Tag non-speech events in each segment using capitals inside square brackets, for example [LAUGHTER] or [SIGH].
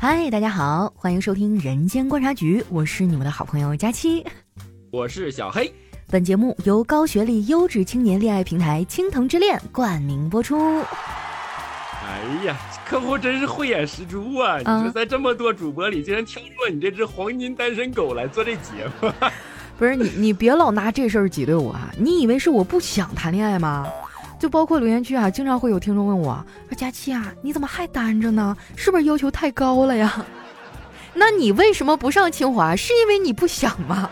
嗨，大家好，欢迎收听《人间观察局》，我是你们的好朋友佳期，我是小黑。本节目由高学历优质青年恋爱平台青藤之恋冠名播出。哎呀，客户真是慧眼识珠啊！你说在这么多主播里，竟然挑出了你这只黄金单身狗来做这节目，[LAUGHS] 不是你，你别老拿这事儿挤兑我啊！你以为是我不想谈恋爱吗？就包括留言区啊，经常会有听众问我说：“佳期啊，你怎么还单着呢？是不是要求太高了呀？” [LAUGHS] 那你为什么不上清华？是因为你不想吗？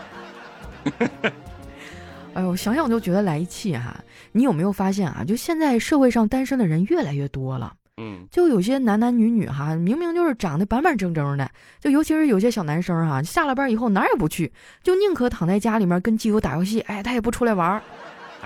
[LAUGHS] 哎呦，想想就觉得来气哈！你有没有发现啊？就现在社会上单身的人越来越多了。嗯，就有些男男女女哈，明明就是长得板板正正的，就尤其是有些小男生哈，下了班以后哪儿也不去，就宁可躺在家里面跟基友打游戏，哎，他也不出来玩儿。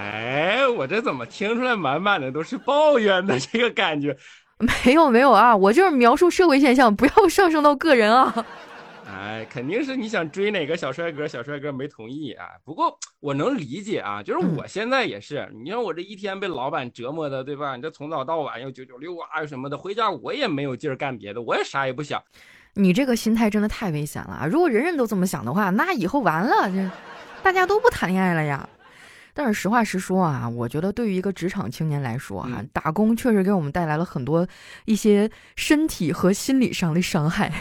哎，我这怎么听出来满满的都是抱怨的这个感觉？[LAUGHS] 没有没有啊，我就是描述社会现象，不要上升到个人啊。[LAUGHS] 哎，肯定是你想追哪个小帅哥，小帅哥没同意啊。不过我能理解啊，就是我现在也是，你看我这一天被老板折磨的，对吧？你这从早到晚又九九六啊什么的，回家我也没有劲儿干别的，我也啥也不想。[LAUGHS] 你这个心态真的太危险了，如果人人都这么想的话，那以后完了，这大家都不谈恋爱了呀。但是实话实说啊，我觉得对于一个职场青年来说哈，打工确实给我们带来了很多一些身体和心理上的伤害。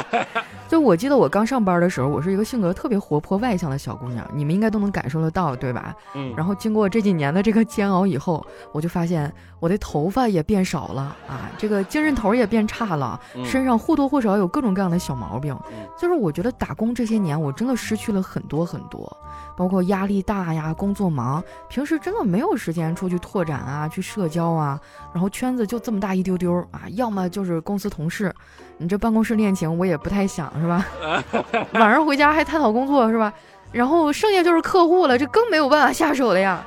[LAUGHS] 就我记得我刚上班的时候，我是一个性格特别活泼外向的小姑娘，你们应该都能感受得到，对吧？嗯。然后经过这几年的这个煎熬以后，我就发现我的头发也变少了啊，这个精神头也变差了，身上或多或少有各种各样的小毛病。就是我觉得打工这些年，我真的失去了很多很多，包括压力大呀，工作忙，平时真的没有时间出去拓展啊，去社交啊，然后圈子就这么大一丢丢啊，要么就是公司同事。你这办公室恋情我也不太想是吧？[LAUGHS] 晚上回家还探讨工作是吧？然后剩下就是客户了，这更没有办法下手了呀！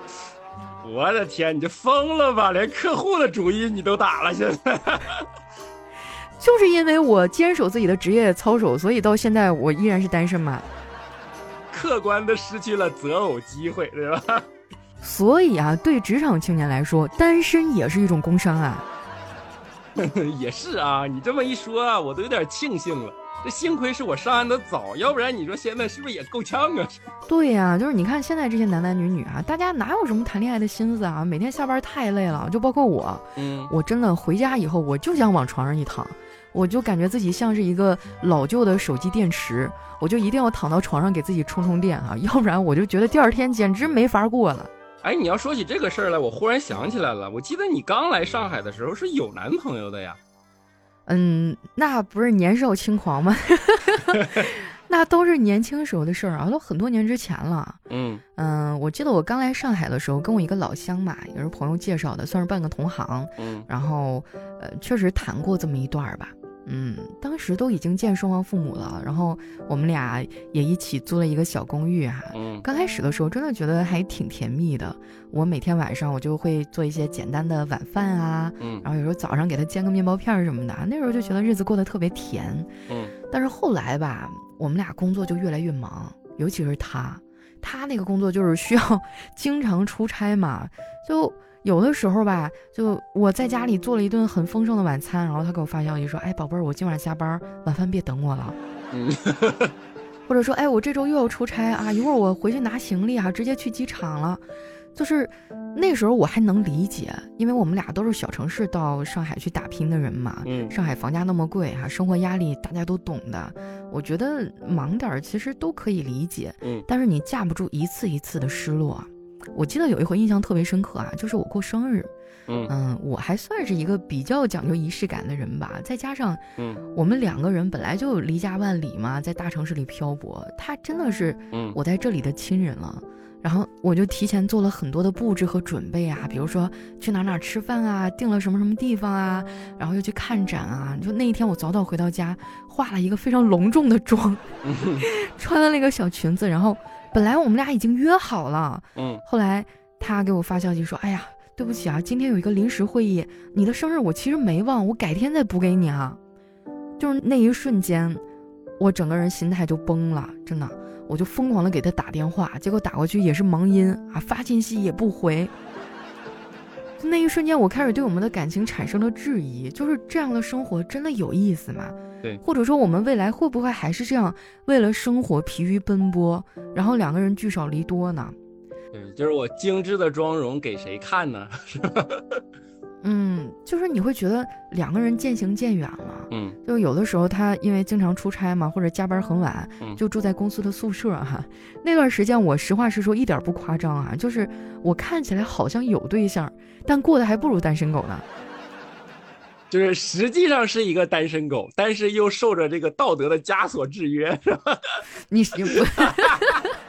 [LAUGHS] 我的天，你这疯了吧？连客户的主意你都打了，现在？[LAUGHS] 就是因为我坚守自己的职业操守，所以到现在我依然是单身嘛。客观的失去了择偶机会，对吧？所以啊，对职场青年来说，单身也是一种工伤啊。[LAUGHS] 也是啊，你这么一说啊，我都有点庆幸了。这幸亏是我上岸的早，要不然你说现在是不是也够呛啊？对呀，就是你看现在这些男男女女啊，大家哪有什么谈恋爱的心思啊？每天下班太累了，就包括我，嗯，我真的回家以后我就想往床上一躺，我就感觉自己像是一个老旧的手机电池，我就一定要躺到床上给自己充充电啊，要不然我就觉得第二天简直没法过了。哎，你要说起这个事儿来，我忽然想起来了。我记得你刚来上海的时候是有男朋友的呀。嗯，那不是年少轻狂吗？[LAUGHS] 那都是年轻时候的事儿啊，都很多年之前了。嗯嗯，我记得我刚来上海的时候，跟我一个老乡嘛，也是朋友介绍的，算是半个同行。嗯，然后呃，确实谈过这么一段儿吧。嗯，当时都已经见双方父母了，然后我们俩也一起租了一个小公寓哈。嗯，刚开始的时候真的觉得还挺甜蜜的。我每天晚上我就会做一些简单的晚饭啊，嗯，然后有时候早上给他煎个面包片什么的，那时候就觉得日子过得特别甜。嗯，但是后来吧，我们俩工作就越来越忙，尤其是他，他那个工作就是需要 [LAUGHS] 经常出差嘛，就。有的时候吧，就我在家里做了一顿很丰盛的晚餐，然后他给我发消息说：“哎，宝贝儿，我今晚下班，晚饭别等我了。”嗯，或者说：“哎，我这周又要出差啊，一会儿我回去拿行李啊，直接去机场了。”就是那时候我还能理解，因为我们俩都是小城市到上海去打拼的人嘛。嗯，上海房价那么贵哈，生活压力大家都懂的。我觉得忙点儿其实都可以理解。嗯，但是你架不住一次一次的失落。我记得有一回印象特别深刻啊，就是我过生日，嗯。嗯，我还算是一个比较讲究仪式感的人吧，再加上，嗯，我们两个人本来就离家万里嘛，在大城市里漂泊，他真的是，我在这里的亲人了，然后我就提前做了很多的布置和准备啊，比如说去哪哪吃饭啊，订了什么什么地方啊，然后又去看展啊，就那一天我早早回到家，化了一个非常隆重的妆，[LAUGHS] 穿了那个小裙子，然后。本来我们俩已经约好了，嗯，后来他给我发消息说：“哎呀，对不起啊，今天有一个临时会议，你的生日我其实没忘，我改天再补给你啊。”就是那一瞬间，我整个人心态就崩了，真的，我就疯狂的给他打电话，结果打过去也是忙音啊，发信息也不回。那一瞬间，我开始对我们的感情产生了质疑，就是这样的生活真的有意思吗？对，或者说我们未来会不会还是这样，为了生活疲于奔波，然后两个人聚少离多呢？对，就是我精致的妆容给谁看呢？是吧？嗯，就是你会觉得两个人渐行渐远了。嗯，就有的时候他因为经常出差嘛，或者加班很晚，就住在公司的宿舍哈。那段时间我实话实说，一点不夸张啊，就是我看起来好像有对象，但过得还不如单身狗呢。[LAUGHS] 就是实际上是一个单身狗，但是又受着这个道德的枷锁制约，是吧？你行不？[LAUGHS]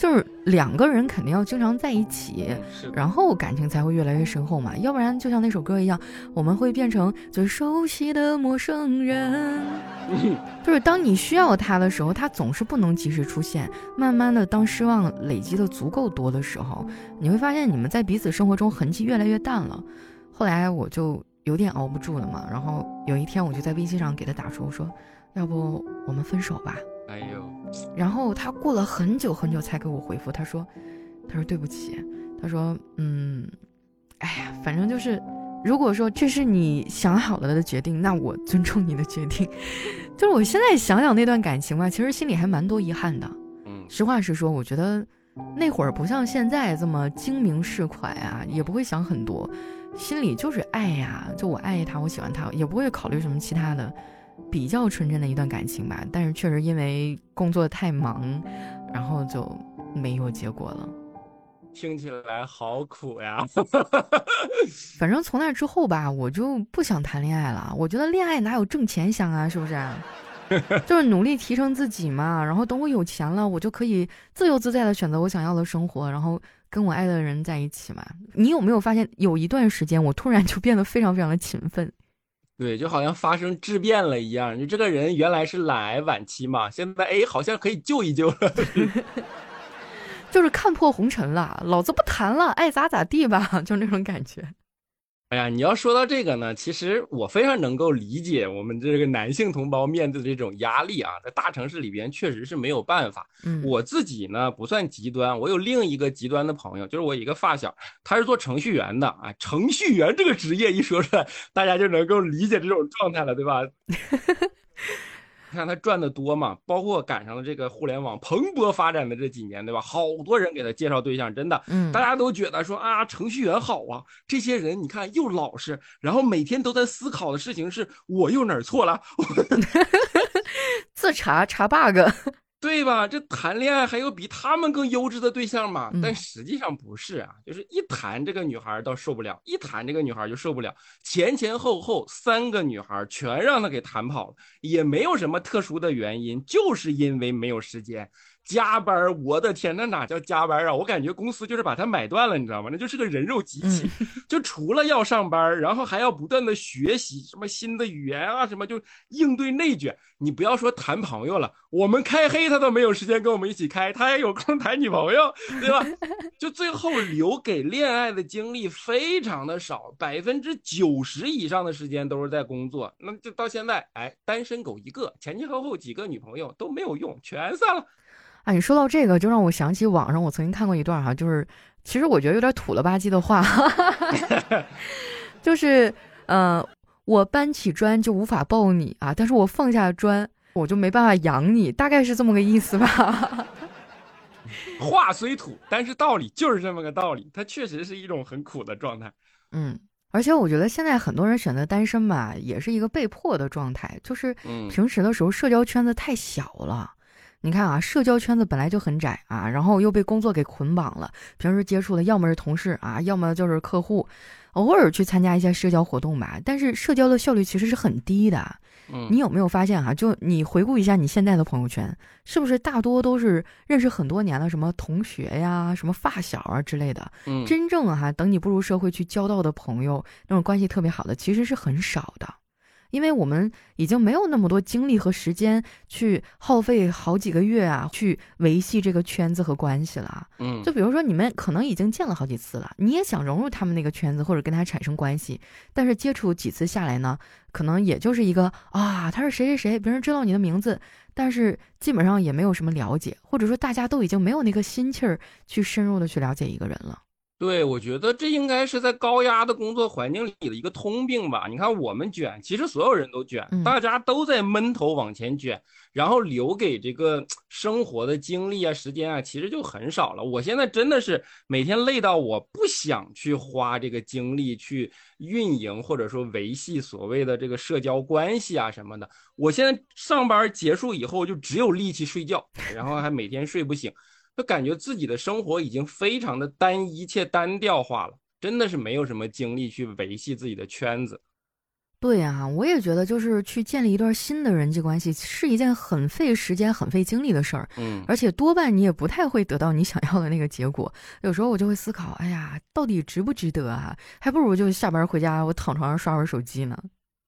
就是两个人肯定要经常在一起，然后感情才会越来越深厚嘛。要不然就像那首歌一样，我们会变成最熟悉的陌生人。[LAUGHS] 就是当你需要他的时候，他总是不能及时出现。慢慢的，当失望累积的足够多的时候，你会发现你们在彼此生活中痕迹越来越淡了。后来我就有点熬不住了嘛，然后有一天我就在微信上给他打出，我说，要不我们分手吧。哎呦，然后他过了很久很久才给我回复，他说：“他说对不起，他说嗯，哎呀，反正就是，如果说这是你想好了的决定，那我尊重你的决定。[LAUGHS] 就是我现在想想那段感情吧，其实心里还蛮多遗憾的。嗯，实话实说，我觉得那会儿不像现在这么精明市侩啊，也不会想很多，心里就是爱呀，就我爱他，我喜欢他，也不会考虑什么其他的。”比较纯真的一段感情吧，但是确实因为工作太忙，然后就没有结果了。听起来好苦呀！[LAUGHS] 反正从那之后吧，我就不想谈恋爱了。我觉得恋爱哪有挣钱香啊，是不是？[LAUGHS] 就是努力提升自己嘛。然后等我有钱了，我就可以自由自在的选择我想要的生活，然后跟我爱的人在一起嘛。你有没有发现，有一段时间我突然就变得非常非常的勤奋？对，就好像发生质变了一样。你这个人原来是懒癌晚期嘛，现在哎，好像可以救一救了。[LAUGHS] 就是看破红尘了，老子不谈了，爱咋咋地吧，就那种感觉。哎呀，你要说到这个呢，其实我非常能够理解我们这个男性同胞面对的这种压力啊，在大城市里边确实是没有办法。嗯，我自己呢不算极端，我有另一个极端的朋友，就是我一个发小，他是做程序员的啊。程序员这个职业一说出来，大家就能够理解这种状态了，对吧？[LAUGHS] 你看他赚的多嘛，包括赶上了这个互联网蓬勃发展的这几年，对吧？好多人给他介绍对象，真的，嗯，大家都觉得说啊，程序员好啊，这些人你看又老实，然后每天都在思考的事情是我又哪儿错了，[LAUGHS] 自查查 bug。对吧？这谈恋爱还有比他们更优质的对象吗？但实际上不是啊，就是一谈这个女孩倒受不了，一谈这个女孩就受不了。前前后后三个女孩全让他给谈跑了，也没有什么特殊的原因，就是因为没有时间。加班，我的天，那哪叫加班啊？我感觉公司就是把他买断了，你知道吗？那就是个人肉机器，[LAUGHS] 就除了要上班，然后还要不断的学习什么新的语言啊，什么就应对内卷。你不要说谈朋友了，我们开黑他都没有时间跟我们一起开，他也有空谈女朋友，对吧？[LAUGHS] 就最后留给恋爱的精力非常的少，百分之九十以上的时间都是在工作。那就到现在，哎，单身狗一个，前前后后几个女朋友都没有用，全散了。啊，你说到这个，就让我想起网上我曾经看过一段哈，就是其实我觉得有点土了吧唧的话，[LAUGHS] 就是呃，我搬起砖就无法抱你啊，但是我放下砖我就没办法养你，大概是这么个意思吧。[LAUGHS] [LAUGHS] 话虽土，但是道理就是这么个道理，它确实是一种很苦的状态。嗯，而且我觉得现在很多人选择单身吧，也是一个被迫的状态，就是平时的时候社交圈子太小了。你看啊，社交圈子本来就很窄啊，然后又被工作给捆绑了。平时接触的要么是同事啊，要么就是客户，偶尔去参加一些社交活动吧。但是社交的效率其实是很低的。嗯，你有没有发现哈？就你回顾一下你现在的朋友圈，是不是大多都是认识很多年的什么同学呀、什么发小啊之类的？嗯，真正哈，等你步入社会去交到的朋友，那种关系特别好的，其实是很少的。因为我们已经没有那么多精力和时间去耗费好几个月啊，去维系这个圈子和关系了。嗯，就比如说你们可能已经见了好几次了，你也想融入他们那个圈子或者跟他产生关系，但是接触几次下来呢，可能也就是一个啊，他是谁谁谁，别人知道你的名字，但是基本上也没有什么了解，或者说大家都已经没有那个心气儿去深入的去了解一个人了。对，我觉得这应该是在高压的工作环境里的一个通病吧。你看我们卷，其实所有人都卷，大家都在闷头往前卷，然后留给这个 [TSK] 生活的精力啊、时间啊，其实就很少了。我现在真的是每天累到我不想去花这个精力去运营或者说维系所谓的这个社交关系啊什么的。我现在上班结束以后就只有力气睡觉，然后还每天睡不醒。就感觉自己的生活已经非常的单一且单调化了，真的是没有什么精力去维系自己的圈子。对呀，我也觉得，就是去建立一段新的人际关系是一件很费时间、很费精力的事儿。嗯，而且多半你也不太会得到你想要的那个结果。有时候我就会思考，哎呀，到底值不值得啊？还不如就下班回家，我躺床上刷会儿手机呢。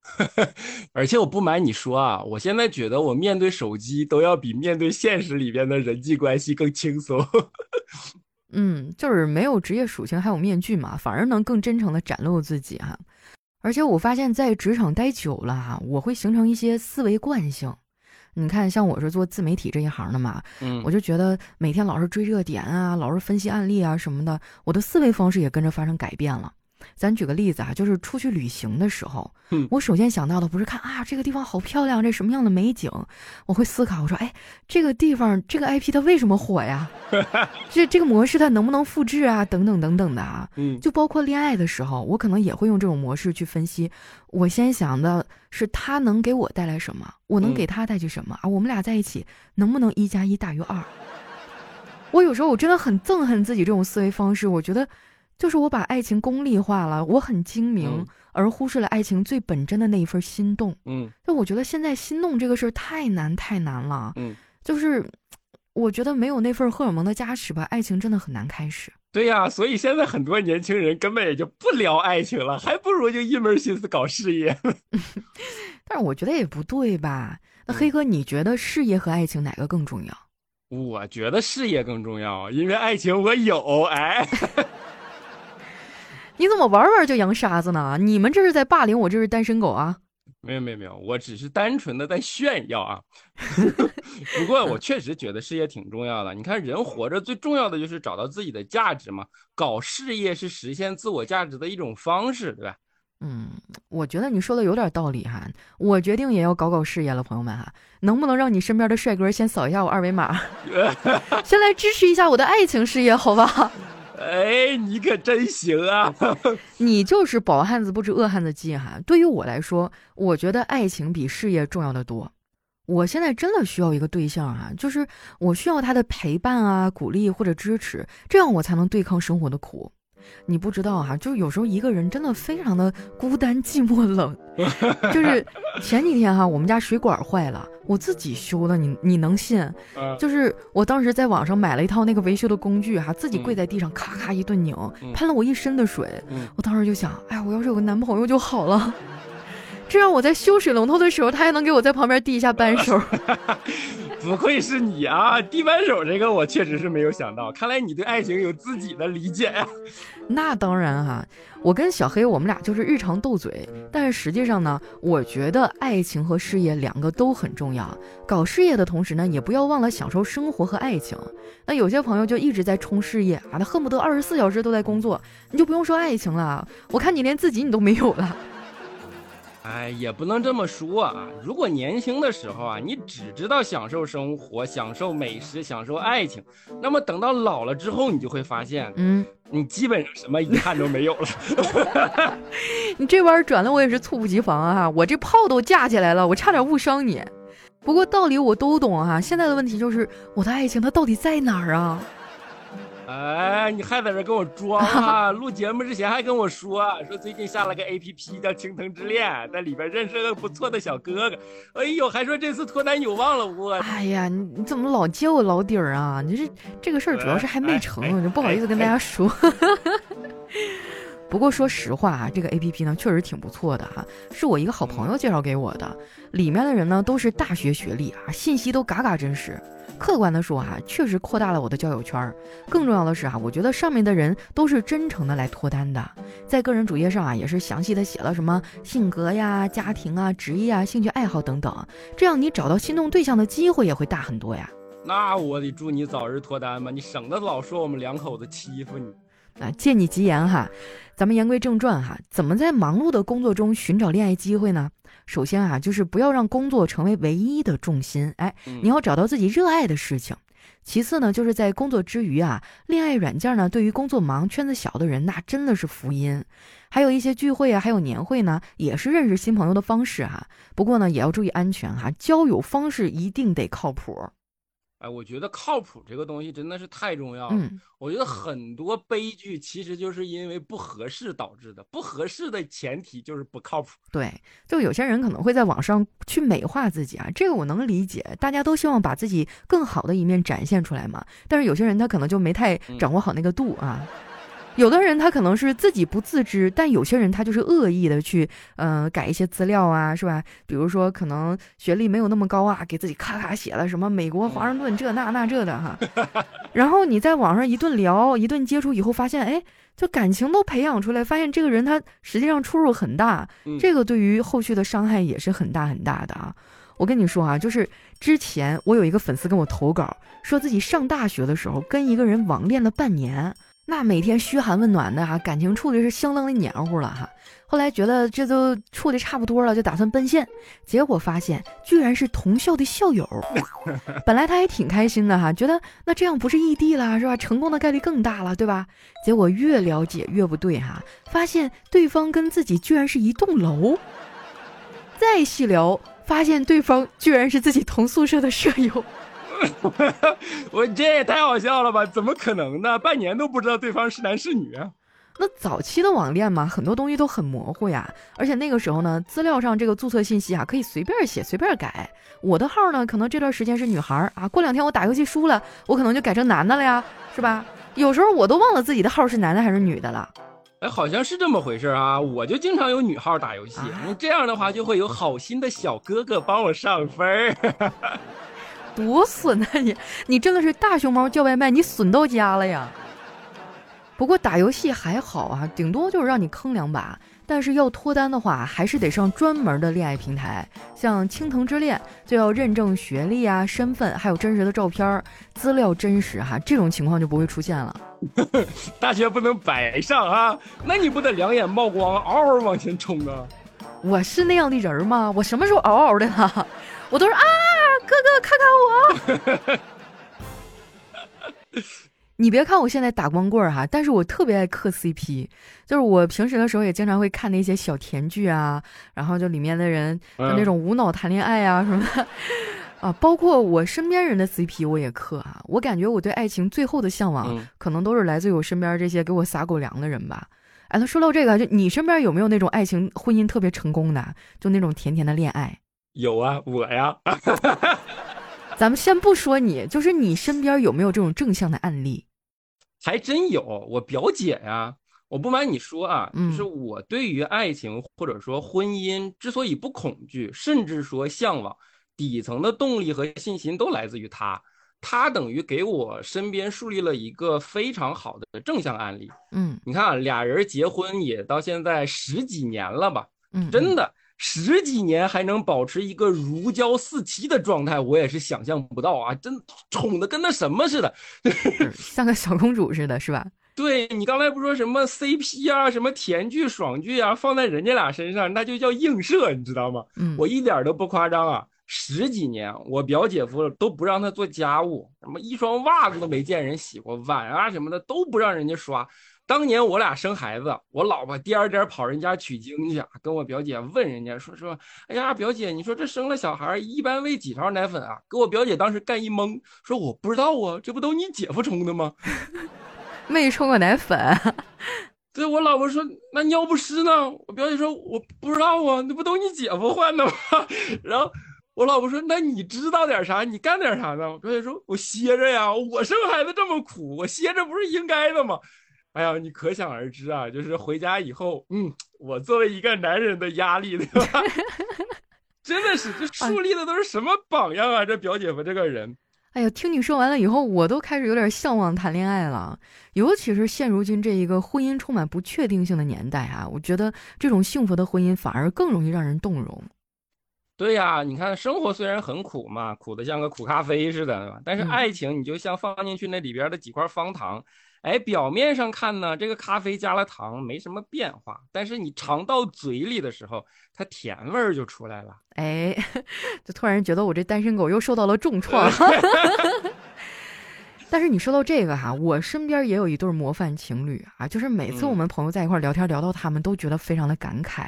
[LAUGHS] 而且我不瞒你说啊，我现在觉得我面对手机都要比面对现实里边的人际关系更轻松。[LAUGHS] 嗯，就是没有职业属性，还有面具嘛，反而能更真诚的展露自己哈。而且我发现，在职场待久了哈，我会形成一些思维惯性。你看，像我是做自媒体这一行的嘛，嗯，我就觉得每天老是追热点啊，老是分析案例啊什么的，我的思维方式也跟着发生改变了。咱举个例子啊，就是出去旅行的时候，我首先想到的不是看啊这个地方好漂亮，这什么样的美景，我会思考，我说哎这个地方这个 IP 它为什么火呀？[LAUGHS] 这这个模式它能不能复制啊？等等等等的啊，嗯，就包括恋爱的时候，我可能也会用这种模式去分析。我先想的是他能给我带来什么，我能给他带去什么啊？我们俩在一起能不能一加一大于二？[LAUGHS] 我有时候我真的很憎恨自己这种思维方式，我觉得。就是我把爱情功利化了，我很精明，而忽视了爱情最本真的那一份心动。嗯，就我觉得现在心动这个事儿太难太难了。嗯，就是我觉得没有那份荷尔蒙的加持吧，爱情真的很难开始。对呀，所以现在很多年轻人根本也就不聊爱情了，还不如就一门心思搞事业。[LAUGHS] 但是我觉得也不对吧？那黑哥，你觉得事业和爱情哪个更重要？我觉得事业更重要，因为爱情我有。哎。[LAUGHS] 你怎么玩玩就扬沙子呢？你们这是在霸凌我，这是单身狗啊！没有没有没有，我只是单纯的在炫耀啊。[LAUGHS] 不过我确实觉得事业挺重要的。你看，人活着最重要的就是找到自己的价值嘛。搞事业是实现自我价值的一种方式，对吧？嗯，我觉得你说的有点道理哈。我决定也要搞搞事业了，朋友们哈，能不能让你身边的帅哥先扫一下我二维码，[LAUGHS] 先来支持一下我的爱情事业，好吧？哎，你可真行啊！[LAUGHS] 你就是饱汉子不知饿汉子饥哈。对于我来说，我觉得爱情比事业重要的多。我现在真的需要一个对象啊，就是我需要他的陪伴啊、鼓励或者支持，这样我才能对抗生活的苦。你不知道哈，就是有时候一个人真的非常的孤单、寂寞、冷。就是前几天哈，我们家水管坏了，我自己修的，你你能信？就是我当时在网上买了一套那个维修的工具哈，自己跪在地上咔咔一顿拧，喷了我一身的水。我当时就想，哎，我要是有个男朋友就好了，这样我在修水龙头的时候，他还能给我在旁边递一下扳手。[LAUGHS] 不愧是你啊！地扳手这个我确实是没有想到，看来你对爱情有自己的理解呀。那当然哈，我跟小黑我们俩就是日常斗嘴，但是实际上呢，我觉得爱情和事业两个都很重要。搞事业的同时呢，也不要忘了享受生活和爱情。那有些朋友就一直在冲事业啊，他恨不得二十四小时都在工作，你就不用说爱情了。我看你连自己你都没有了。哎，也不能这么说啊！如果年轻的时候啊，你只知道享受生活、享受美食、享受爱情，那么等到老了之后，你就会发现，嗯，你基本上什么遗憾都没有了。[LAUGHS] 你这弯转的我也是猝不及防啊！我这炮都架起来了，我差点误伤你。不过道理我都懂啊，现在的问题就是我的爱情它到底在哪儿啊？哎，你还在这跟我装啊？录节目之前还跟我说，说最近下了个 A P P 叫《青藤之恋》，在里边认识个不错的小哥哥。哎呦，还说这次脱单有望了。我，哎呀，你你怎么老揭我老底儿啊？你这这个事儿主要是还没成，就不好意思跟大家说。不过说实话啊，这个 A P P 呢确实挺不错的哈，是我一个好朋友介绍给我的。里面的人呢都是大学学历啊，信息都嘎嘎真实。客观的说哈，确实扩大了我的交友圈儿。更重要的是啊，我觉得上面的人都是真诚的来脱单的。在个人主页上啊，也是详细的写了什么性格呀、家庭啊、职业啊、兴趣爱好等等，这样你找到心动对象的机会也会大很多呀。那我得祝你早日脱单吧，你省得老说我们两口子欺负你。啊，借你吉言哈，咱们言归正传哈，怎么在忙碌的工作中寻找恋爱机会呢？首先啊，就是不要让工作成为唯一的重心，哎，你要找到自己热爱的事情。其次呢，就是在工作之余啊，恋爱软件呢，对于工作忙、圈子小的人，那真的是福音。还有一些聚会啊，还有年会呢，也是认识新朋友的方式哈。不过呢，也要注意安全哈，交友方式一定得靠谱。哎，我觉得靠谱这个东西真的是太重要了。嗯，我觉得很多悲剧其实就是因为不合适导致的，不合适的前提就是不靠谱。对，就有些人可能会在网上去美化自己啊，这个我能理解，大家都希望把自己更好的一面展现出来嘛。但是有些人他可能就没太掌握好那个度啊。有的人他可能是自己不自知，但有些人他就是恶意的去，呃，改一些资料啊，是吧？比如说可能学历没有那么高啊，给自己咔咔写了什么美国华盛顿这那那这的哈。[LAUGHS] 然后你在网上一顿聊，一顿接触以后，发现哎，就感情都培养出来，发现这个人他实际上出入很大，这个对于后续的伤害也是很大很大的啊。我跟你说啊，就是之前我有一个粉丝跟我投稿，说自己上大学的时候跟一个人网恋了半年。那每天嘘寒问暖的哈，感情处的是相当的黏糊了哈。后来觉得这都处的差不多了，就打算奔现，结果发现居然是同校的校友。[LAUGHS] 本来他还挺开心的哈，觉得那这样不是异地了是吧？成功的概率更大了，对吧？结果越了解越不对哈，发现对方跟自己居然是一栋楼。再细聊，发现对方居然是自己同宿舍的舍友。[LAUGHS] 我这也太好笑了吧？怎么可能呢？半年都不知道对方是男是女？啊那早期的网恋嘛，很多东西都很模糊呀。而且那个时候呢，资料上这个注册信息啊，可以随便写、随便改。我的号呢，可能这段时间是女孩啊，过两天我打游戏输了，我可能就改成男的了呀，是吧？有时候我都忘了自己的号是男的还是女的了。哎，好像是这么回事啊！我就经常有女号打游戏，这样的话就会有好心的小哥哥帮我上分儿。[LAUGHS] 多损啊你！你真的是大熊猫叫外卖，你损到家了呀。不过打游戏还好啊，顶多就是让你坑两把。但是要脱单的话，还是得上专门的恋爱平台，像青藤之恋就要认证学历啊、身份，还有真实的照片，资料真实哈，这种情况就不会出现了。[LAUGHS] 大学不能白上啊，那你不得两眼冒光，嗷嗷往前冲啊？我是那样的人吗？我什么时候嗷嗷的了？我都是啊。哥哥，看看我！[LAUGHS] 你别看我现在打光棍儿哈，但是我特别爱磕 CP。就是我平时的时候也经常会看那些小甜剧啊，然后就里面的人就那种无脑谈恋爱啊什么的 [LAUGHS] 啊，包括我身边人的 CP 我也磕啊。我感觉我对爱情最后的向往，可能都是来自于我身边这些给我撒狗粮的人吧。哎，那说到这个，就你身边有没有那种爱情婚姻特别成功的，就那种甜甜的恋爱？有啊，我呀。[LAUGHS] 咱们先不说你，就是你身边有没有这种正向的案例？还真有，我表姐呀。我不瞒你说啊，就是我对于爱情或者说婚姻之所以不恐惧，甚至说向往，底层的动力和信心都来自于她。她等于给我身边树立了一个非常好的正向案例。嗯，你看，俩人结婚也到现在十几年了吧？嗯，真的。十几年还能保持一个如胶似漆的状态，我也是想象不到啊！真宠的跟那什么似的，像个小公主似的，是吧？[LAUGHS] 对你刚才不说什么 CP 啊，什么甜剧、爽剧啊，放在人家俩身上那就叫映射，你知道吗？嗯，我一点都不夸张啊！十几年，我表姐夫都不让他做家务，什么一双袜子都没见人洗过，碗啊什么的都不让人家刷。当年我俩生孩子，我老婆颠颠跑人家取经去，跟我表姐问人家说说，哎呀，表姐，你说这生了小孩一般喂几勺奶粉啊？给我表姐当时干一懵，说我不知道啊，这不都你姐夫冲的吗？[LAUGHS] 没冲过奶粉。[LAUGHS] 对我老婆说那尿不湿呢？我表姐说我不知道啊，那不都你姐夫换的吗？[LAUGHS] 然后我老婆说那你知道点啥？你干点啥呢？我表姐说我歇着呀，我生孩子这么苦，我歇着不是应该的吗？哎呀，你可想而知啊！就是回家以后，嗯，我作为一个男人的压力，对吧？[LAUGHS] 真的是，这树立的都是什么榜样啊？这表姐夫这个人，哎呀，听你说完了以后，我都开始有点向往谈恋爱了。尤其是现如今这一个婚姻充满不确定性的年代啊，我觉得这种幸福的婚姻反而更容易让人动容。对呀，你看，生活虽然很苦嘛，苦的像个苦咖啡似的，但是爱情，你就像放进去那里边的几块方糖。哎，表面上看呢，这个咖啡加了糖没什么变化，但是你尝到嘴里的时候，它甜味儿就出来了。哎，[LAUGHS] 就突然觉得我这单身狗又受到了重创。[LAUGHS] 但是你说到这个哈，我身边也有一对模范情侣啊，就是每次我们朋友在一块聊天聊到他们，都觉得非常的感慨。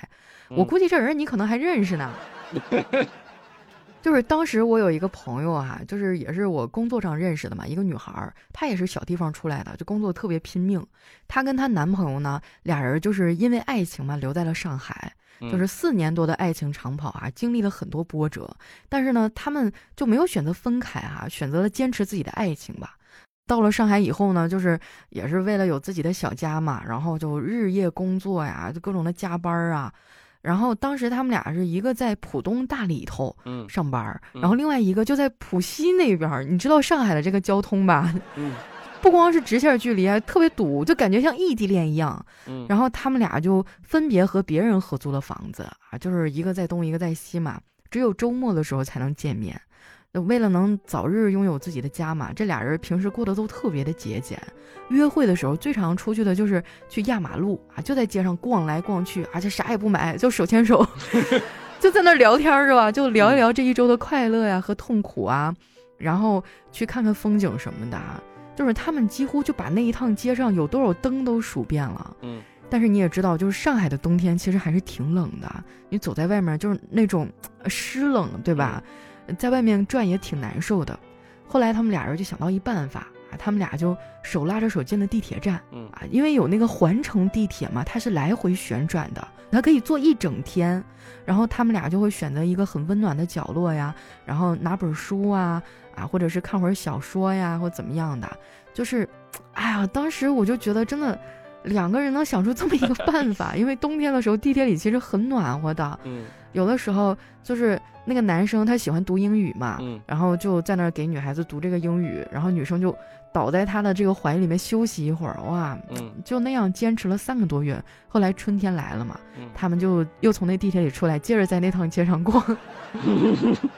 我估计这人你可能还认识呢。[LAUGHS] 就是当时我有一个朋友啊，就是也是我工作上认识的嘛，一个女孩儿，她也是小地方出来的，就工作特别拼命。她跟她男朋友呢，俩人就是因为爱情嘛，留在了上海，就是四年多的爱情长跑啊，经历了很多波折，但是呢，他们就没有选择分开啊，选择了坚持自己的爱情吧。到了上海以后呢，就是也是为了有自己的小家嘛，然后就日夜工作呀，就各种的加班啊。然后当时他们俩是一个在浦东大里头上班，然后另外一个就在浦西那边。你知道上海的这个交通吧？[LAUGHS] 嗯，不光是直线距离，还特别堵，就感觉像异地恋一样。嗯，然后他们俩就分别和别人合租了房子啊，就是一个在东，一个在西嘛，只有周末的时候才能见面。为了能早日拥有自己的家嘛，这俩人平时过得都特别的节俭。约会的时候最常出去的就是去压马路啊，就在街上逛来逛去，而且啥也不买，就手牵手，[LAUGHS] 就在那聊天是吧？就聊一聊这一周的快乐呀和痛苦啊，然后去看看风景什么的。就是他们几乎就把那一趟街上有多少灯都数遍了。嗯。但是你也知道，就是上海的冬天其实还是挺冷的，你走在外面就是那种 [TSK] 湿冷，对吧？在外面转也挺难受的，后来他们俩人就想到一办法啊，他们俩就手拉着手进了地铁站，嗯啊，因为有那个环城地铁嘛，它是来回旋转的，它可以坐一整天，然后他们俩就会选择一个很温暖的角落呀，然后拿本书啊啊，或者是看会儿小说呀，或怎么样的，就是，哎呀，当时我就觉得真的。两个人能想出这么一个办法，因为冬天的时候地铁里其实很暖和的。嗯，有的时候就是那个男生他喜欢读英语嘛，嗯，然后就在那儿给女孩子读这个英语，然后女生就倒在他的这个怀里面休息一会儿，哇，嗯，就那样坚持了三个多月。后来春天来了嘛，他们就又从那地铁里出来，接着在那趟街上逛，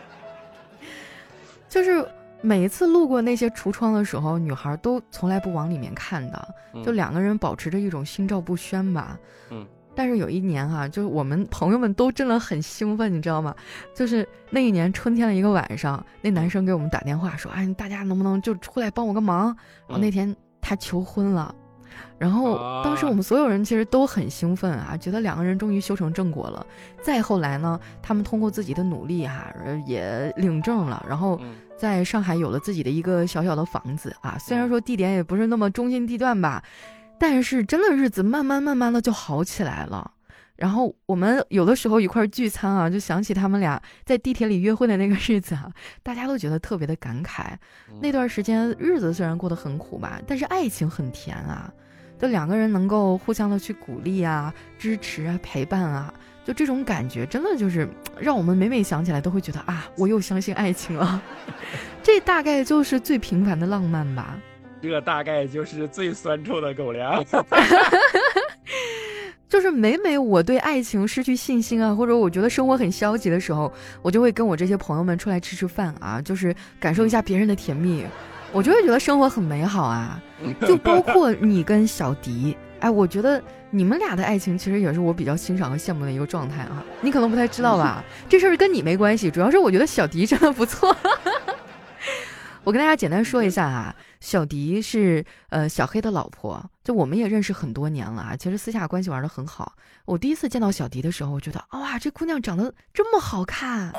[LAUGHS] 就是。每一次路过那些橱窗的时候，女孩都从来不往里面看的，就两个人保持着一种心照不宣吧。嗯，但是有一年哈，就是我们朋友们都真的很兴奋，你知道吗？就是那一年春天的一个晚上，那男生给我们打电话说：“哎，大家能不能就出来帮我个忙？”然后那天他求婚了。然后当时我们所有人其实都很兴奋啊，觉得两个人终于修成正果了。再后来呢，他们通过自己的努力哈，也领证了，然后在上海有了自己的一个小小的房子啊。虽然说地点也不是那么中心地段吧，但是真的日子慢慢慢慢的就好起来了。然后我们有的时候一块聚餐啊，就想起他们俩在地铁里约会的那个日子啊，大家都觉得特别的感慨。那段时间日子虽然过得很苦吧，但是爱情很甜啊。就两个人能够互相的去鼓励啊、支持啊、陪伴啊，就这种感觉，真的就是让我们每每想起来都会觉得啊，我又相信爱情了。[LAUGHS] 这大概就是最平凡的浪漫吧。这大概就是最酸臭的狗粮。[LAUGHS] [LAUGHS] 就是每每我对爱情失去信心啊，或者我觉得生活很消极的时候，我就会跟我这些朋友们出来吃吃饭啊，就是感受一下别人的甜蜜。我就会觉得生活很美好啊，[LAUGHS] 就包括你跟小迪，哎，我觉得你们俩的爱情其实也是我比较欣赏和羡慕的一个状态啊。你可能不太知道吧，这事儿跟你没关系，主要是我觉得小迪真的不错。我跟大家简单说一下啊，小迪是呃小黑的老婆，就我们也认识很多年了啊，其实私下关系玩的很好。我第一次见到小迪的时候，我觉得哇，这姑娘长得这么好看。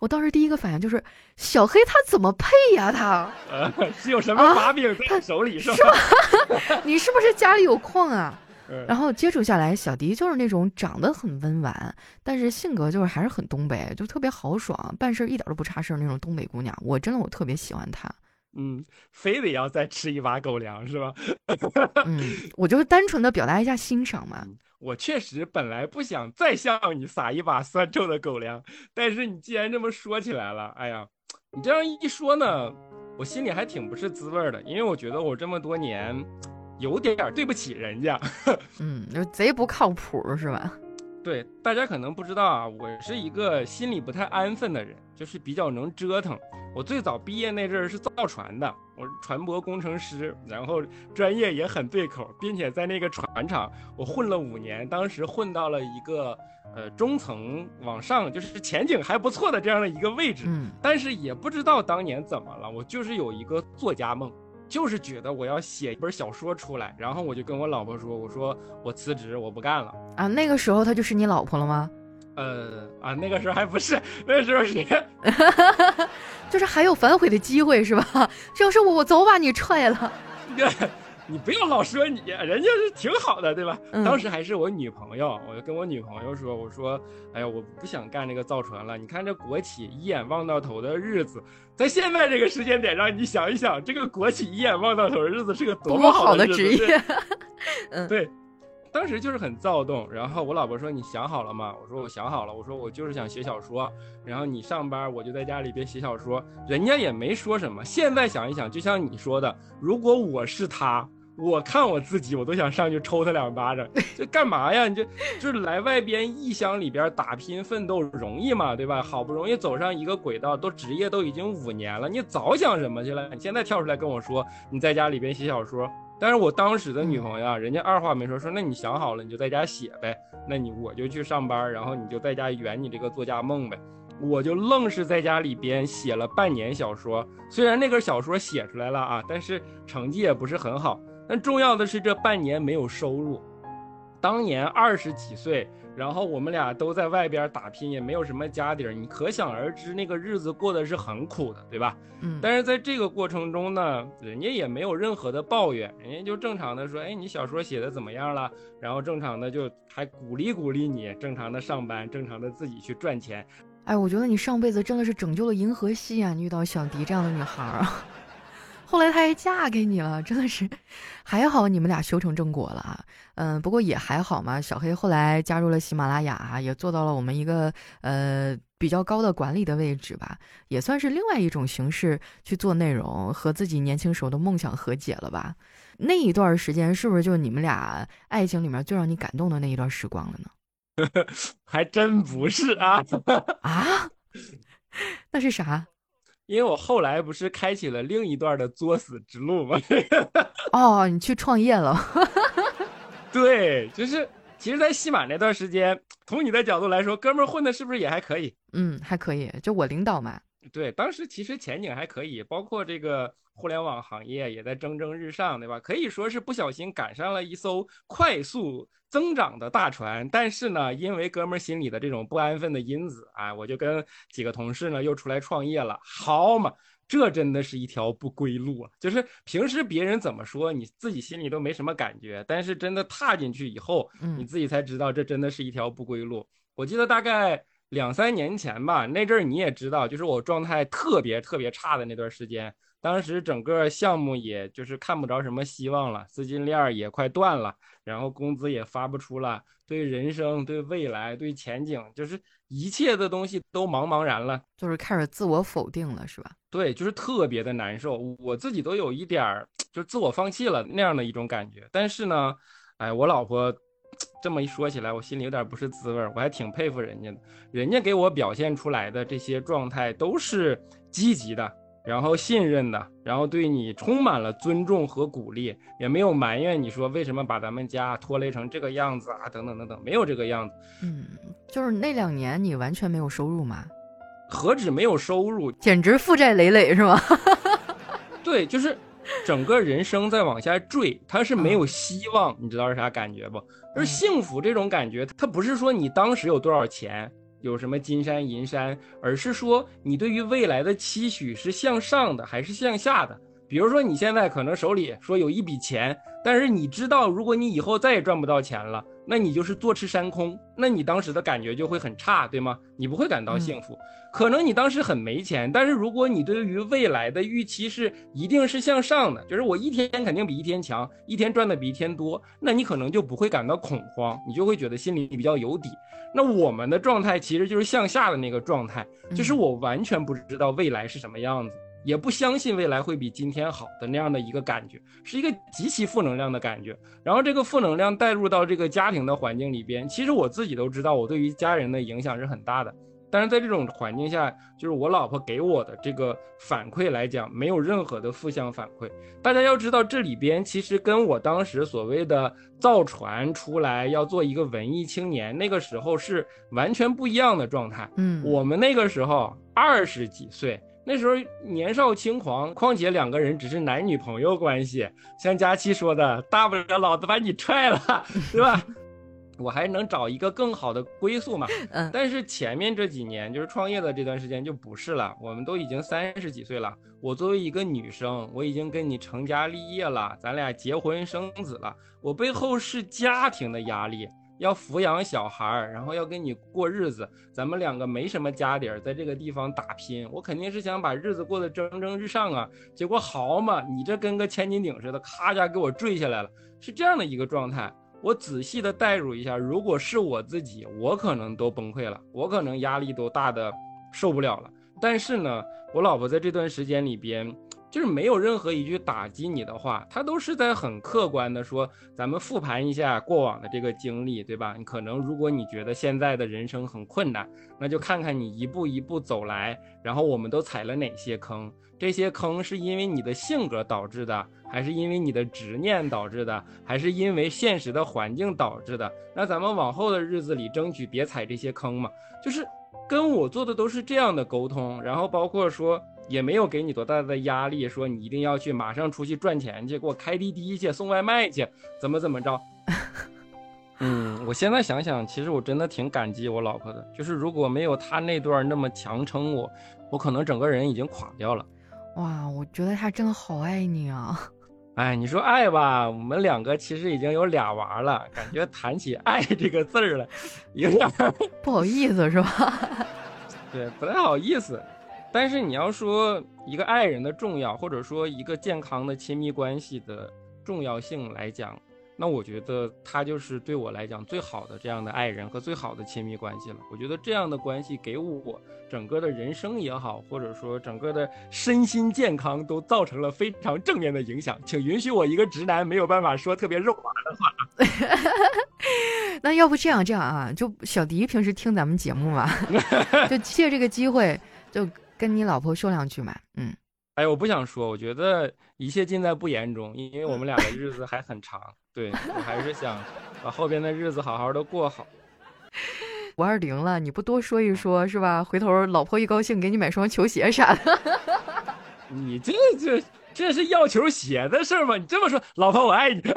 我当时第一个反应就是小黑他怎么配呀？他 [LAUGHS] 是有什么把柄在手里是吧？[LAUGHS] 你是不是家里有矿啊？[LAUGHS] 然后接触下来，小迪就是那种长得很温婉，但是性格就是还是很东北，就特别豪爽，办事一点都不差事儿那种东北姑娘。我真的我特别喜欢她。嗯，非得要再吃一把狗粮是吧？[LAUGHS] 嗯，我就是单纯的表达一下欣赏嘛。我确实本来不想再向你撒一把酸臭的狗粮，但是你既然这么说起来了，哎呀，你这样一说呢，我心里还挺不是滋味的，因为我觉得我这么多年有点对不起人家。[LAUGHS] 嗯，就贼不靠谱是吧？对，大家可能不知道啊，我是一个心里不太安分的人，就是比较能折腾。我最早毕业那阵儿是造船的，我是船舶工程师，然后专业也很对口，并且在那个船厂我混了五年，当时混到了一个呃中层往上，就是前景还不错的这样的一个位置。嗯，但是也不知道当年怎么了，我就是有一个作家梦。就是觉得我要写一本小说出来，然后我就跟我老婆说：“我说我辞职，我不干了。”啊，那个时候她就是你老婆了吗？呃啊，那个时候还不是，[LAUGHS] 那时候是 [LAUGHS] [LAUGHS] 就是还有反悔的机会是吧？这要是我，我早把你踹了。你不要老说你，人家是挺好的，对吧？当时还是我女朋友，我就跟我女朋友说：“我说，哎呀，我不想干这个造船了。你看这国企一眼望到头的日子，在现在这个时间点上，你想一想，这个国企一眼望到头的日子是个多么好的职业。嗯，对，当时就是很躁动。然后我老婆说：你想好了吗？我说我想好了。我说我就是想写小说。然后你上班，我就在家里边写小说。人家也没说什么。现在想一想，就像你说的，如果我是他。我看我自己，我都想上去抽他两巴掌。[LAUGHS] 这干嘛呀？你这就是来外边异乡里边打拼奋斗容易吗？对吧？好不容易走上一个轨道，都职业都已经五年了，你早想什么去了？你现在跳出来跟我说你在家里边写小说，但是我当时的女朋友啊，人家二话没说，说那你想好了你就在家写呗，那你我就去上班，然后你就在家圆你这个作家梦呗。我就愣是在家里边写了半年小说，虽然那个小说写出来了啊，但是成绩也不是很好。但重要的是，这半年没有收入。当年二十几岁，然后我们俩都在外边打拼，也没有什么家底儿，你可想而知，那个日子过得是很苦的，对吧？嗯。但是在这个过程中呢，人家也没有任何的抱怨，人家就正常的说：“哎，你小说写的怎么样了？”然后正常的就还鼓励鼓励你，正常的上班，正常的自己去赚钱。哎，我觉得你上辈子真的是拯救了银河系啊！你遇到小迪这样的女孩啊。后来她还嫁给你了，真的是，还好你们俩修成正果了啊。[LAUGHS] 嗯，不过也还好嘛。小黑后来加入了喜马拉雅，也做到了我们一个呃比较高的管理的位置吧，也算是另外一种形式去做内容，和自己年轻时候的梦想和解了吧。那一段时间是不是就你们俩爱情里面最让你感动的那一段时光了呢？[LAUGHS] 还真不是啊啊，[LAUGHS] 那是啥？因为我后来不是开启了另一段的作死之路吗？[LAUGHS] 哦，你去创业了。[LAUGHS] 对，就是其实，在西马那段时间，从你的角度来说，哥们儿混的是不是也还可以？嗯，还可以，就我领导嘛。对，当时其实前景还可以，包括这个互联网行业也在蒸蒸日上，对吧？可以说是不小心赶上了一艘快速增长的大船。但是呢，因为哥们儿心里的这种不安分的因子啊，我就跟几个同事呢又出来创业了。好嘛，这真的是一条不归路啊！就是平时别人怎么说，你自己心里都没什么感觉，但是真的踏进去以后，你自己才知道这真的是一条不归路。我记得大概。两三年前吧，那阵儿你也知道，就是我状态特别特别差的那段时间，当时整个项目也就是看不着什么希望了，资金链也快断了，然后工资也发不出了，对人生、对未来、对前景，就是一切的东西都茫茫然了，就是开始自我否定了，是吧？对，就是特别的难受，我自己都有一点儿就自我放弃了那样的一种感觉。但是呢，哎，我老婆。这么一说起来，我心里有点不是滋味儿。我还挺佩服人家的，人家给我表现出来的这些状态都是积极的，然后信任的，然后对你充满了尊重和鼓励，也没有埋怨你说为什么把咱们家拖累成这个样子啊，等等等等，没有这个样子。嗯，就是那两年你完全没有收入吗？何止没有收入，简直负债累累，是吗？[LAUGHS] 对，就是。整个人生在往下坠，他是没有希望，你知道是啥感觉不？就是幸福这种感觉，它不是说你当时有多少钱，有什么金山银山，而是说你对于未来的期许是向上的还是向下的。比如说你现在可能手里说有一笔钱，但是你知道，如果你以后再也赚不到钱了。那你就是坐吃山空，那你当时的感觉就会很差，对吗？你不会感到幸福。可能你当时很没钱，但是如果你对于未来的预期是一定是向上的，就是我一天肯定比一天强，一天赚的比一天多，那你可能就不会感到恐慌，你就会觉得心里比较有底。那我们的状态其实就是向下的那个状态，就是我完全不知道未来是什么样子。也不相信未来会比今天好的那样的一个感觉，是一个极其负能量的感觉。然后这个负能量带入到这个家庭的环境里边，其实我自己都知道，我对于家人的影响是很大的。但是在这种环境下，就是我老婆给我的这个反馈来讲，没有任何的负向反馈。大家要知道，这里边其实跟我当时所谓的造船出来要做一个文艺青年，那个时候是完全不一样的状态。嗯，我们那个时候二十几岁，那时候年少轻狂，况且两个人只是男女朋友关系，像佳期说的，大不了老子把你踹了，对吧？[LAUGHS] 我还能找一个更好的归宿嘛？嗯，但是前面这几年就是创业的这段时间就不是了。我们都已经三十几岁了，我作为一个女生，我已经跟你成家立业了，咱俩结婚生子了。我背后是家庭的压力，要抚养小孩儿，然后要跟你过日子。咱们两个没什么家底儿，在这个地方打拼，我肯定是想把日子过得蒸蒸日上啊。结果好嘛，你这跟个千斤顶似的，咔家给我坠下来了，是这样的一个状态。我仔细的代入一下，如果是我自己，我可能都崩溃了，我可能压力都大的受不了了。但是呢，我老婆在这段时间里边，就是没有任何一句打击你的话，他都是在很客观的说，咱们复盘一下过往的这个经历，对吧？你可能如果你觉得现在的人生很困难，那就看看你一步一步走来，然后我们都踩了哪些坑。这些坑是因为你的性格导致的，还是因为你的执念导致的，还是因为现实的环境导致的？那咱们往后的日子里争取别踩这些坑嘛。就是跟我做的都是这样的沟通，然后包括说也没有给你多大的压力，说你一定要去马上出去赚钱去，给我开滴滴去送外卖去，怎么怎么着？[LAUGHS] 嗯，我现在想想，其实我真的挺感激我老婆的，就是如果没有她那段那么强撑我，我可能整个人已经垮掉了。哇，我觉得他真的好爱你啊！哎，你说爱吧，我们两个其实已经有俩娃了，感觉谈起爱这个字儿了，有点不好意思，是吧？[LAUGHS] 对，不太好意思。但是你要说一个爱人的重要，或者说一个健康的亲密关系的重要性来讲。那我觉得他就是对我来讲最好的这样的爱人和最好的亲密关系了。我觉得这样的关系给我整个的人生也好，或者说整个的身心健康都造成了非常正面的影响。请允许我一个直男没有办法说特别肉麻的话。[LAUGHS] 那要不这样这样啊，就小迪平时听咱们节目嘛，[LAUGHS] 就借这个机会就跟你老婆说两句嘛，嗯。哎，我不想说，我觉得一切尽在不言中，因为我们俩的日子还很长。对我还是想把后边的日子好好的过好。[LAUGHS] 五二零了，你不多说一说，是吧？回头老婆一高兴，给你买双球鞋啥的。你这这这是要球鞋的事吗？你这么说，老婆我爱你。[LAUGHS]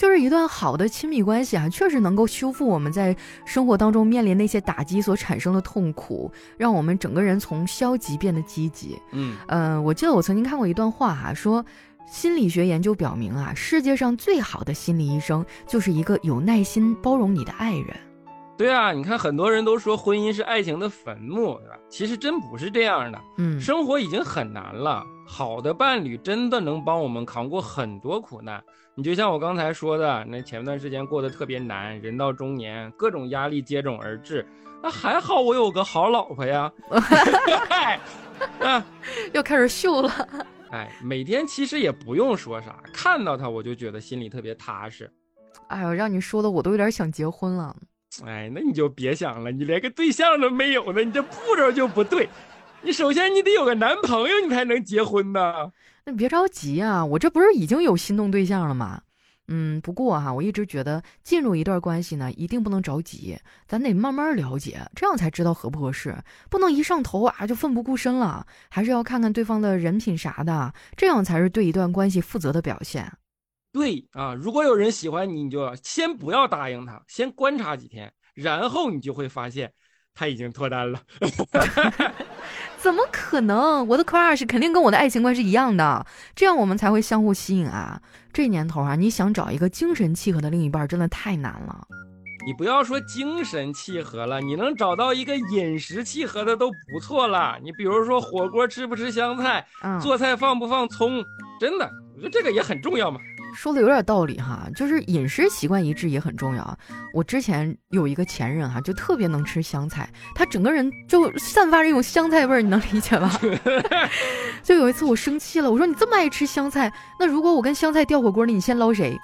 就是一段好的亲密关系啊，确实能够修复我们在生活当中面临那些打击所产生的痛苦，让我们整个人从消极变得积极。嗯，呃，我记得我曾经看过一段话哈，说心理学研究表明啊，世界上最好的心理医生就是一个有耐心包容你的爱人。对啊，你看很多人都说婚姻是爱情的坟墓，对吧？其实真不是这样的。嗯，生活已经很难了，好的伴侣真的能帮我们扛过很多苦难。你就像我刚才说的，那前段时间过得特别难，人到中年，各种压力接踵而至。那还好我有个好老婆呀，[LAUGHS] 啊，又开始秀了。哎，每天其实也不用说啥，看到她我就觉得心里特别踏实。哎呦，让你说的我都有点想结婚了。哎，那你就别想了，你连个对象都没有呢，你这步骤就不对。你首先你得有个男朋友，你才能结婚呢。那别着急啊，我这不是已经有心动对象了吗？嗯，不过哈，我一直觉得进入一段关系呢，一定不能着急，咱得慢慢了解，这样才知道合不合适，不能一上头啊就奋不顾身了，还是要看看对方的人品啥的，这样才是对一段关系负责的表现。对啊，如果有人喜欢你，你就先不要答应他，先观察几天，然后你就会发现他已经脱单了。[LAUGHS] 怎么可能？我的 crush 肯定跟我的爱情观是一样的，这样我们才会相互吸引啊！这年头啊，你想找一个精神契合的另一半，真的太难了。你不要说精神契合了，你能找到一个饮食契合的都不错了。你比如说火锅吃不吃香菜，做菜放不放葱，真的，我觉得这个也很重要嘛。说的有点道理哈，就是饮食习惯一致也很重要。我之前有一个前任哈，就特别能吃香菜，他整个人就散发着一种香菜味儿，你能理解吧？[LAUGHS] 就有一次我生气了，我说你这么爱吃香菜，那如果我跟香菜掉火锅里，你先捞谁？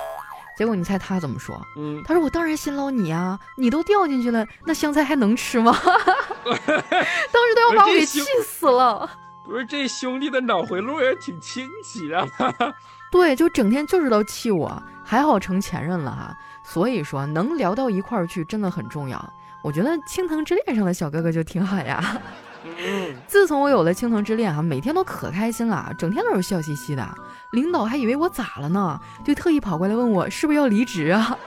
结果你猜他怎么说？嗯，他说我当然先捞你啊，你都掉进去了，那香菜还能吃吗？[LAUGHS] 当时都要把我给气死了。不是这兄弟的脑回路也挺清晰的。[LAUGHS] 对，就整天就知道气我，还好成前任了哈。所以说能聊到一块儿去真的很重要。我觉得《青藤之恋》上的小哥哥就挺好呀。[LAUGHS] 自从我有了《青藤之恋》哈，每天都可开心了，整天都是笑嘻嘻的。领导还以为我咋了呢，就特意跑过来问我是不是要离职啊？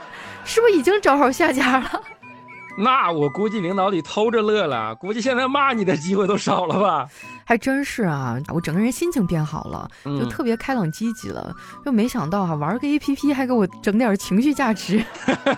是不是已经找好下家了？那我估计领导得偷着乐了，估计现在骂你的机会都少了吧？还真是啊，我整个人心情变好了，就特别开朗积极了。就没想到哈，玩个 A P P 还给我整点情绪价值。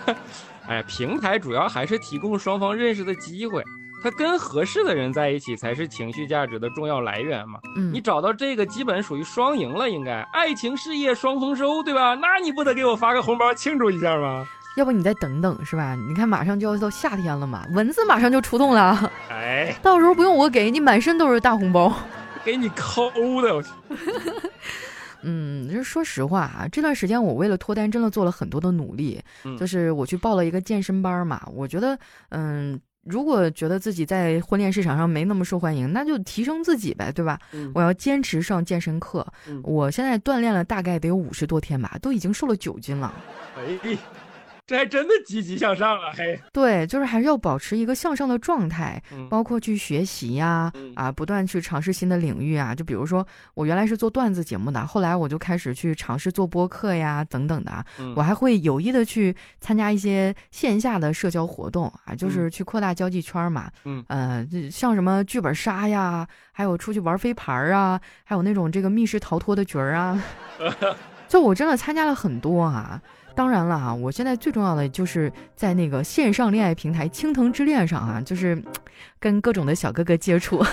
[LAUGHS] 哎，平台主要还是提供双方认识的机会。他跟合适的人在一起才是情绪价值的重要来源嘛。嗯，你找到这个基本属于双赢了，应该爱情事业双丰收，对吧？那你不得给我发个红包庆祝一下吗？要不你再等等，是吧？你看马上就要到夏天了嘛，蚊子马上就出动了。[LAUGHS] 哎，到时候不用我给你，满身都是大红包，[LAUGHS] 给你抠的。我去。[LAUGHS] 嗯，就是说实话啊，这段时间我为了脱单真的做了很多的努力，就是我去报了一个健身班嘛。我觉得，嗯。如果觉得自己在婚恋市场上没那么受欢迎，那就提升自己呗，对吧？我要坚持上健身课。我现在锻炼了大概得有五十多天吧，都已经瘦了九斤了。哎。这还真的积极向上啊！嘿，对，就是还是要保持一个向上的状态，包括去学习呀，啊，不断去尝试新的领域啊。就比如说，我原来是做段子节目的，后来我就开始去尝试做播客呀，等等的。我还会有意的去参加一些线下的社交活动啊，就是去扩大交际圈嘛。嗯，呃，像什么剧本杀呀，还有出去玩飞盘啊，还有那种这个密室逃脱的局儿啊，[LAUGHS] 就我真的参加了很多啊。当然了啊，我现在最重要的就是在那个线上恋爱平台“青藤之恋”上啊，就是跟各种的小哥哥接触。[LAUGHS]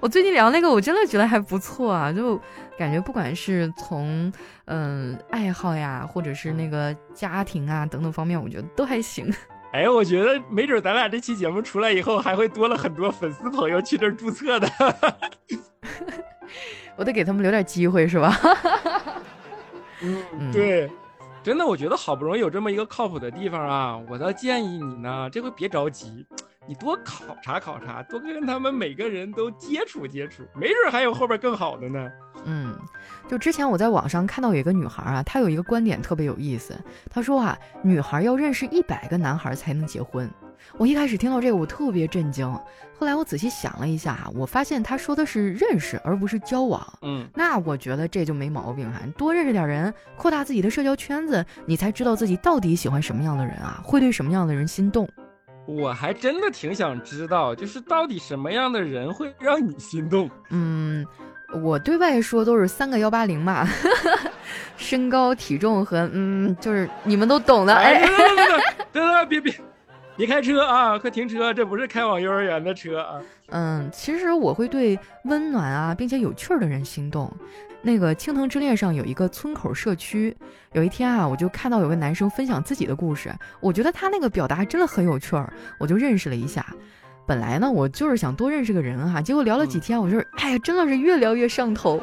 我最近聊那个，我真的觉得还不错啊，就感觉不管是从嗯爱好呀，或者是那个家庭啊等等方面，我觉得都还行。哎，我觉得没准咱俩这期节目出来以后，还会多了很多粉丝朋友去这儿注册的。[LAUGHS] 我得给他们留点机会，是吧？[LAUGHS] 嗯，对，真的，我觉得好不容易有这么一个靠谱的地方啊，我倒建议你呢，这回别着急，你多考察考察，多跟他们每个人都接触接触，没准还有后边更好的呢。嗯，就之前我在网上看到有一个女孩啊，她有一个观点特别有意思，她说啊，女孩要认识一百个男孩才能结婚。我一开始听到这个，我特别震惊。后来我仔细想了一下，我发现他说的是认识，而不是交往。嗯，那我觉得这就没毛病哈。多认识点人，扩大自己的社交圈子，你才知道自己到底喜欢什么样的人啊，会对什么样的人心动。我还真的挺想知道，就是到底什么样的人会让你心动？嗯，我对外说都是三个幺八零嘛，[LAUGHS] 身高、体重和嗯，就是你们都懂的。哎，别别 [LAUGHS] 别别。别开车啊！快停车！这不是开往幼儿园的车啊。嗯，其实我会对温暖啊，并且有趣儿的人心动。那个《青藤之恋》上有一个村口社区，有一天啊，我就看到有个男生分享自己的故事，我觉得他那个表达真的很有趣儿，我就认识了一下。本来呢，我就是想多认识个人哈，结果聊了几天，我就是哎呀，真的是越聊越上头。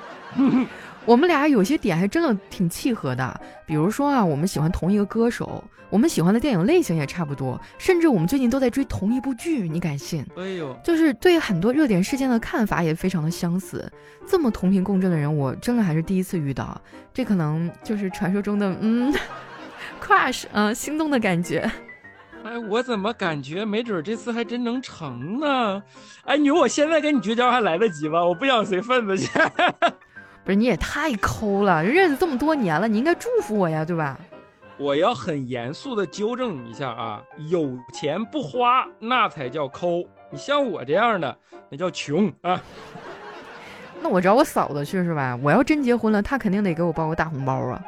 我们俩有些点还真的挺契合的，比如说啊，我们喜欢同一个歌手，我们喜欢的电影类型也差不多，甚至我们最近都在追同一部剧，你敢信？哎呦，就是对很多热点事件的看法也非常的相似，这么同频共振的人，我真的还是第一次遇到，这可能就是传说中的嗯，[LAUGHS] crush，嗯，心动的感觉。哎，我怎么感觉没准这次还真能成呢？哎，你说我现在跟你绝交还来得及吗？我不想随份子去。不是你也太抠了，认识这么多年了，你应该祝福我呀，对吧？我要很严肃的纠正你一下啊，有钱不花那才叫抠，你像我这样的那叫穷啊。那我找我嫂子去是吧？我要真结婚了，她肯定得给我包个大红包啊。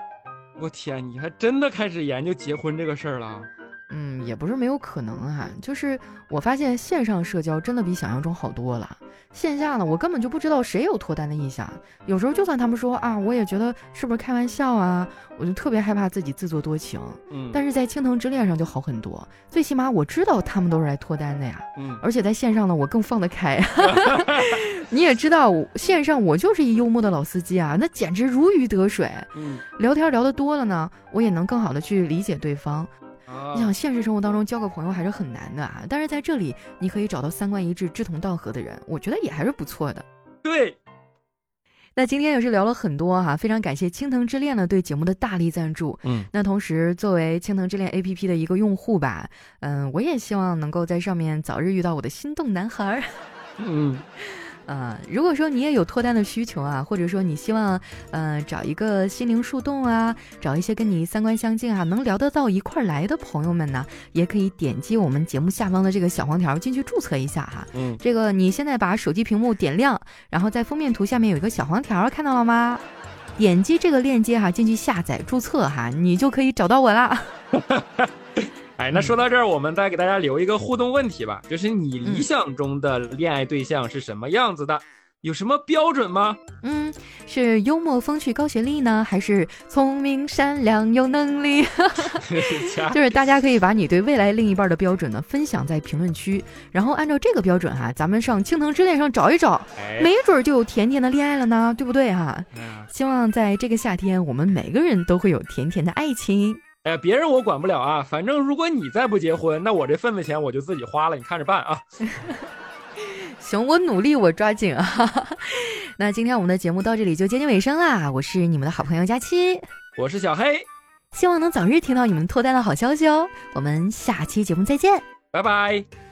我天，你还真的开始研究结婚这个事儿了？嗯，也不是没有可能啊，就是我发现线上社交真的比想象中好多了。线下呢，我根本就不知道谁有脱单的意向。有时候就算他们说啊，我也觉得是不是开玩笑啊，我就特别害怕自己自作多情。嗯，但是在青藤之恋上就好很多，最起码我知道他们都是来脱单的呀。嗯，而且在线上呢，我更放得开。[LAUGHS] 你也知道，线上我就是一幽默的老司机啊，那简直如鱼得水。嗯，聊天聊得多了呢，我也能更好的去理解对方。你想现实生活当中交个朋友还是很难的啊，但是在这里你可以找到三观一致、志同道合的人，我觉得也还是不错的。对，那今天也是聊了很多哈，非常感谢青藤之恋呢对节目的大力赞助。嗯，那同时作为青藤之恋 A P P 的一个用户吧，嗯，我也希望能够在上面早日遇到我的心动男孩。嗯。[LAUGHS] 啊，如果说你也有脱单的需求啊，或者说你希望，呃，找一个心灵树洞啊，找一些跟你三观相近啊，能聊得到一块来的朋友们呢，也可以点击我们节目下方的这个小黄条进去注册一下哈。嗯，这个你现在把手机屏幕点亮，然后在封面图下面有一个小黄条，看到了吗？点击这个链接哈，进去下载注册哈，你就可以找到我啦。[LAUGHS] 哎，那说到这儿，我们再给大家留一个互动问题吧，就是你理想中的恋爱对象是什么样子的？有什么标准吗？嗯，是幽默风趣高学历呢，还是聪明善良有能力？[LAUGHS] [LAUGHS] 就是大家可以把你对未来另一半的标准呢分享在评论区，然后按照这个标准哈，咱们上青藤之恋上找一找，没准就有甜甜的恋爱了呢，对不对哈？希望在这个夏天，我们每个人都会有甜甜的爱情。哎，别人我管不了啊，反正如果你再不结婚，那我这份子钱我就自己花了，你看着办啊。[LAUGHS] 行，我努力，我抓紧啊。[LAUGHS] 那今天我们的节目到这里就接近尾声啦，我是你们的好朋友佳期，我是小黑，希望能早日听到你们脱单的好消息哦。我们下期节目再见，拜拜。